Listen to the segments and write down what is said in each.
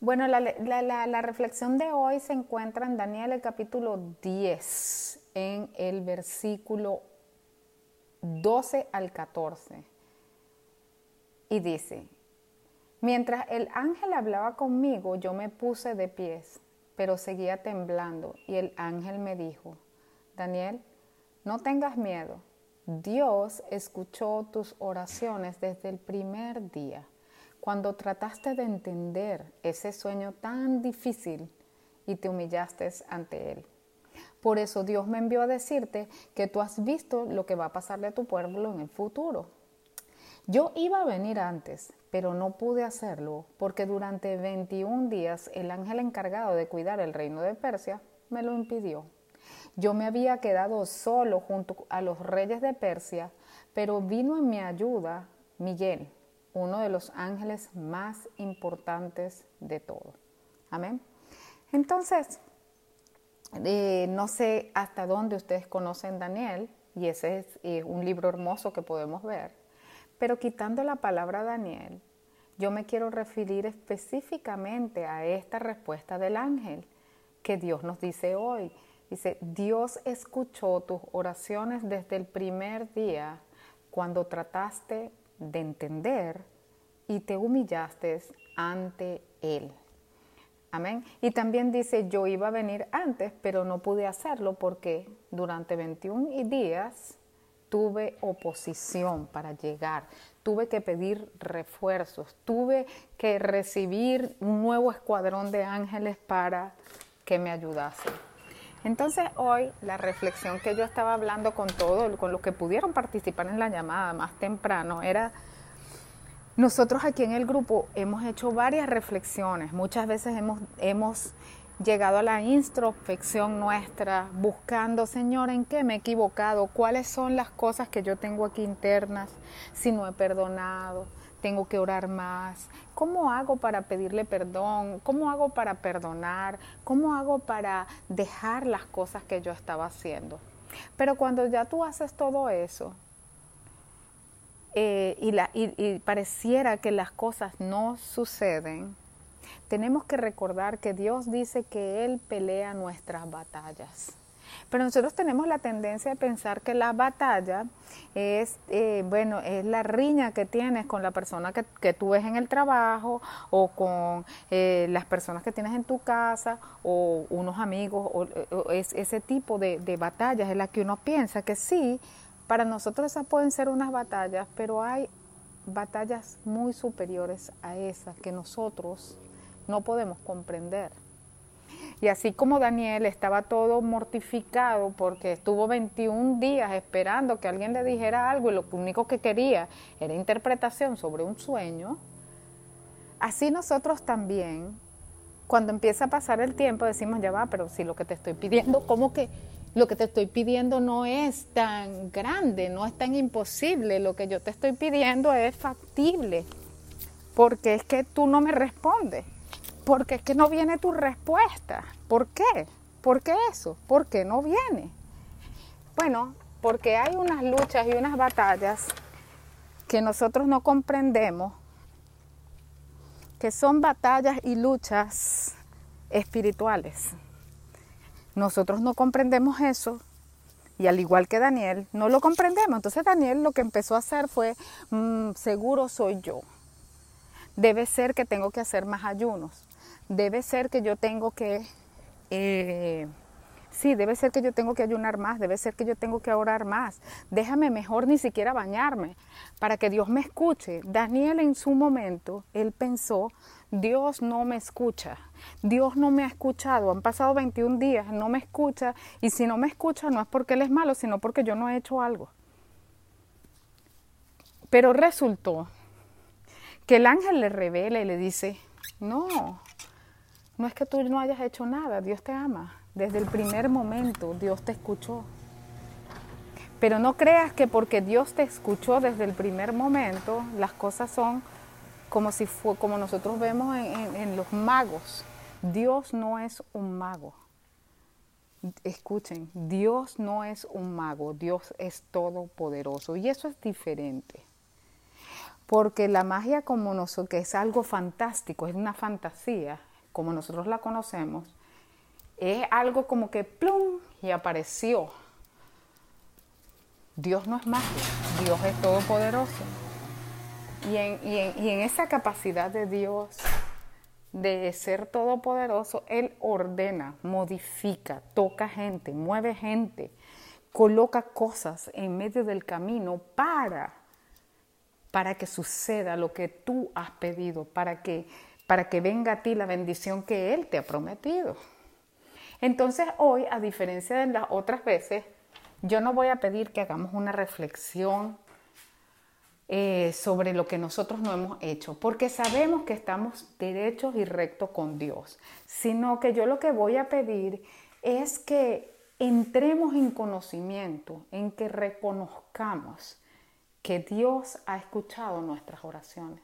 Bueno, la, reflexión de hoy se encuentra en Daniel el capítulo 10, en el versículo 12 al 14. Y dice, mientras el ángel hablaba conmigo, yo me puse de pies, pero seguía temblando. Y el ángel me dijo, Daniel, no tengas miedo. Dios escuchó tus oraciones desde el primer día, cuando trataste de entender ese sueño tan difícil y te humillaste ante Él. Por eso Dios me envió a decirte que tú has visto lo que va a pasarle a tu pueblo en el futuro. Yo iba a venir antes, pero no pude hacerlo porque durante 21 días el ángel encargado de cuidar el reino de Persia me lo impidió. Yo me había quedado solo junto a los reyes de Persia, pero vino en mi ayuda Miguel, uno de los ángeles más importantes de todo. Amén. Entonces, eh, no sé hasta dónde ustedes conocen Daniel, y ese es eh, un libro hermoso que podemos ver, pero quitando la palabra Daniel, yo me quiero referir específicamente a esta respuesta del ángel que Dios nos dice hoy. Dice, Dios escuchó tus oraciones desde el primer día cuando trataste de entender y te humillaste ante Él. Amén. Y también dice, yo iba a venir antes, pero no pude hacerlo porque durante 21 días tuve oposición para llegar, tuve que pedir refuerzos, tuve que recibir un nuevo escuadrón de ángeles para que me ayudase. Entonces hoy la reflexión que yo estaba hablando con todos, con los que pudieron participar en la llamada más temprano, era, nosotros aquí en el grupo hemos hecho varias reflexiones, muchas veces hemos, hemos llegado a la introspección nuestra, buscando, Señor, ¿en qué me he equivocado? ¿Cuáles son las cosas que yo tengo aquí internas? Si no he perdonado, tengo que orar más. ¿Cómo hago para pedirle perdón? ¿Cómo hago para perdonar? ¿Cómo hago para dejar las cosas que yo estaba haciendo? Pero cuando ya tú haces todo eso eh, y, pareciera que las cosas no suceden, tenemos que recordar que Dios dice que Él pelea nuestras batallas. Pero nosotros tenemos la tendencia de pensar que la batalla es, eh, bueno, es la riña que tienes con la persona que, que tú ves en el trabajo o con eh, las personas que tienes en tu casa o unos amigos o, es, ese tipo de, de batallas en las que uno piensa que sí, para nosotros esas pueden ser unas batallas, pero hay batallas muy superiores a esas que nosotros no podemos comprender. Y así como Daniel estaba todo mortificado porque estuvo 21 días esperando que alguien le dijera algo y lo único que quería era interpretación sobre un sueño, así nosotros también, cuando empieza a pasar el tiempo, decimos, ya va, pero si lo que te estoy pidiendo, ¿cómo que lo que te estoy pidiendo no es tan grande, no es tan imposible? Lo que yo te estoy pidiendo es factible, porque es que tú no me respondes porque es que no viene tu respuesta. ¿Por qué? ¿Por qué eso? ¿Por qué no viene? Bueno, porque hay unas luchas y unas batallas que nosotros no comprendemos, que son batallas y luchas espirituales. Nosotros no comprendemos eso y al igual que Daniel, no lo comprendemos. Entonces Daniel lo que empezó a hacer fue, mm, seguro soy yo. Debe ser que tengo que hacer más ayunos debe ser que yo tengo que, eh, sí, debe ser que yo tengo que ayunar más, debe ser que yo tengo que orar más. Déjame mejor ni siquiera bañarme para que Dios me escuche. Daniel en su momento, él pensó, Dios no me escucha, Dios no me ha escuchado, han pasado 21 días, no me escucha, y si no me escucha no es porque Él es malo, sino porque yo no he hecho algo. Pero resultó que el ángel le revela y le dice, no, no es que tú no hayas hecho nada, Dios te ama. Desde el primer momento Dios te escuchó. Pero no creas que porque Dios te escuchó desde el primer momento, las cosas son como si fue, como nosotros vemos en, en los magos. Dios no es un mago. Escuchen, Dios no es un mago, Dios es todopoderoso y eso es diferente. Porque la magia como nosotros, que es algo fantástico, es una fantasía, como nosotros la conocemos, es algo como que plum y apareció. Dios no es magia, Dios es todopoderoso. Y en, y en esa capacidad de Dios de ser todopoderoso, Él ordena, modifica, toca gente, mueve gente, coloca cosas en medio del camino para, para que suceda lo que tú has pedido, para que, para que venga a ti la bendición que Él te ha prometido. Entonces hoy, a diferencia de las otras veces, yo no voy a pedir que hagamos una reflexión eh, sobre lo que nosotros no hemos hecho, porque sabemos que estamos derechos y rectos con Dios, sino que yo lo que voy a pedir es que entremos en conocimiento, en que reconozcamos que Dios ha escuchado nuestras oraciones,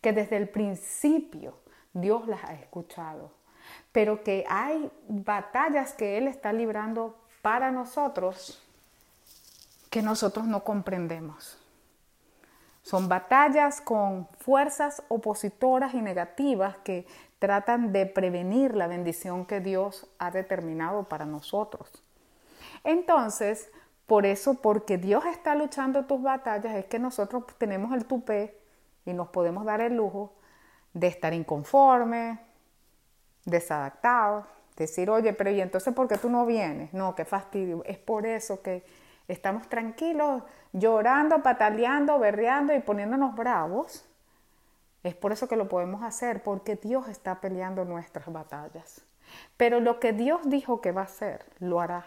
que desde el principio Dios las ha escuchado, pero que hay batallas que Él está librando para nosotros que nosotros no comprendemos. Son batallas con fuerzas opositoras y negativas que tratan de prevenir la bendición que Dios ha determinado para nosotros. Entonces, por eso, porque Dios está luchando tus batallas, es que nosotros tenemos el tupé y nos podemos dar el lujo de estar inconformes, desadaptados, decir, oye, pero ¿y entonces por qué tú no vienes? No, qué fastidio. Es por eso que estamos tranquilos, llorando, pataleando, berreando y poniéndonos bravos, es por eso que lo podemos hacer, porque Dios está peleando nuestras batallas. Pero lo que Dios dijo que va a hacer, lo hará.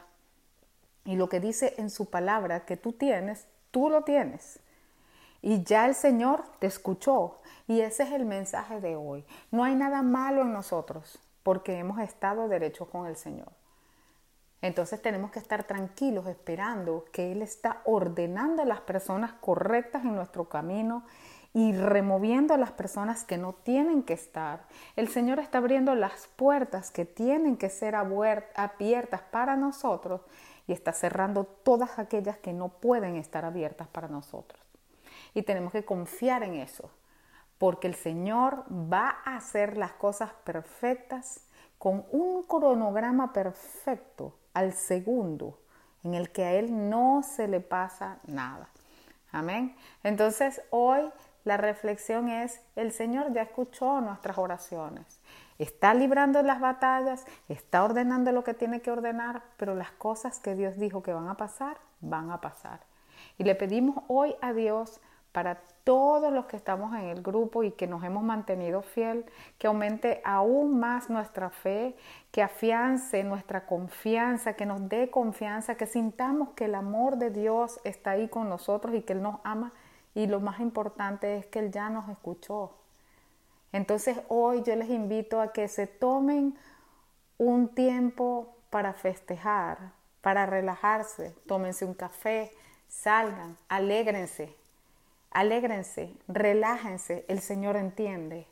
Y lo que dice en su palabra que tú tienes, tú lo tienes. Y ya el Señor te escuchó. Y ese es el mensaje de hoy. No hay nada malo en nosotros porque hemos estado derechos con el Señor. Entonces tenemos que estar tranquilos esperando que Él está ordenando a las personas correctas en nuestro camino y removiendo a las personas que no tienen que estar. El Señor está abriendo las puertas que tienen que ser abiertas para nosotros y está cerrando todas aquellas que no pueden estar abiertas para nosotros. Y tenemos que confiar en eso, porque el Señor va a hacer las cosas perfectas con un cronograma perfecto al segundo, en el que a Él no se le pasa nada. Amén. Entonces hoy la reflexión es, el Señor ya escuchó nuestras oraciones. Está librando las batallas, está ordenando lo que tiene que ordenar, pero las cosas que Dios dijo que van a pasar, van a pasar. Y le pedimos hoy a Dios para todos los que estamos en el grupo y que nos hemos mantenido fiel, que aumente aún más nuestra fe, que afiance nuestra confianza, que nos dé confianza, que sintamos que el amor de Dios está ahí con nosotros y que Él nos ama. Y lo más importante es que Él ya nos escuchó. Entonces hoy yo les invito a que se tomen un tiempo para festejar, para relajarse, tómense un café, salgan, alégrense, Alégrense, relájense, el Señor entiende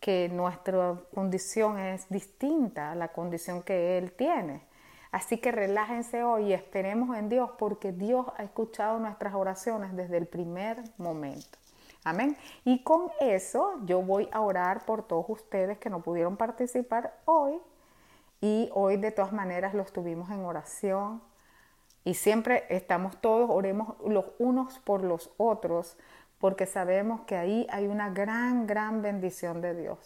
que nuestra condición es distinta a la condición que Él tiene. Así que relájense hoy y esperemos en Dios porque Dios ha escuchado nuestras oraciones desde el primer momento. Amén. Y con eso yo voy a orar por todos ustedes que no pudieron participar hoy. Y hoy de todas maneras los tuvimos en oración. Y siempre estamos todos, oremos los unos por los otros porque sabemos que ahí hay una gran, gran bendición de Dios.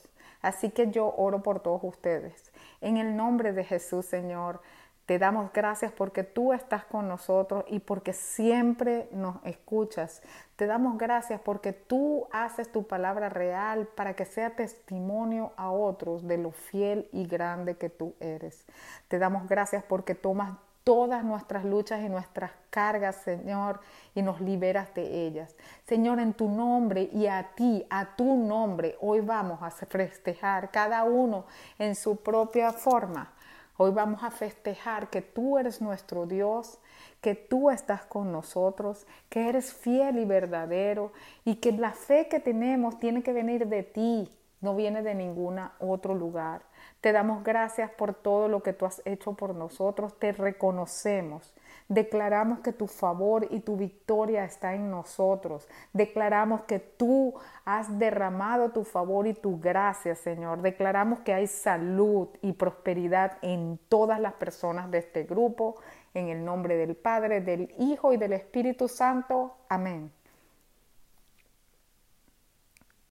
Así que yo oro por todos ustedes. En el nombre de Jesús, Señor, te damos gracias porque tú estás con nosotros y porque siempre nos escuchas. Te damos gracias porque tú haces tu palabra real para que sea testimonio a otros de lo fiel y grande que tú eres. Te damos gracias porque tomas todas nuestras luchas y nuestras cargas, Señor, y nos liberas de ellas. Señor, en tu nombre y a ti, a tu nombre, hoy vamos a festejar cada uno en su propia forma. Hoy vamos a festejar que tú eres nuestro Dios, que tú estás con nosotros, que eres fiel y verdadero y que la fe que tenemos tiene que venir de ti, no viene de ningún otro lugar. Te damos gracias por todo lo que tú has hecho por nosotros, te reconocemos. Declaramos que tu favor y tu victoria está en nosotros. Declaramos que tú has derramado tu favor y tu gracia, Señor. Declaramos que hay salud y prosperidad en todas las personas de este grupo. En el nombre del Padre, del Hijo y del Espíritu Santo. Amén.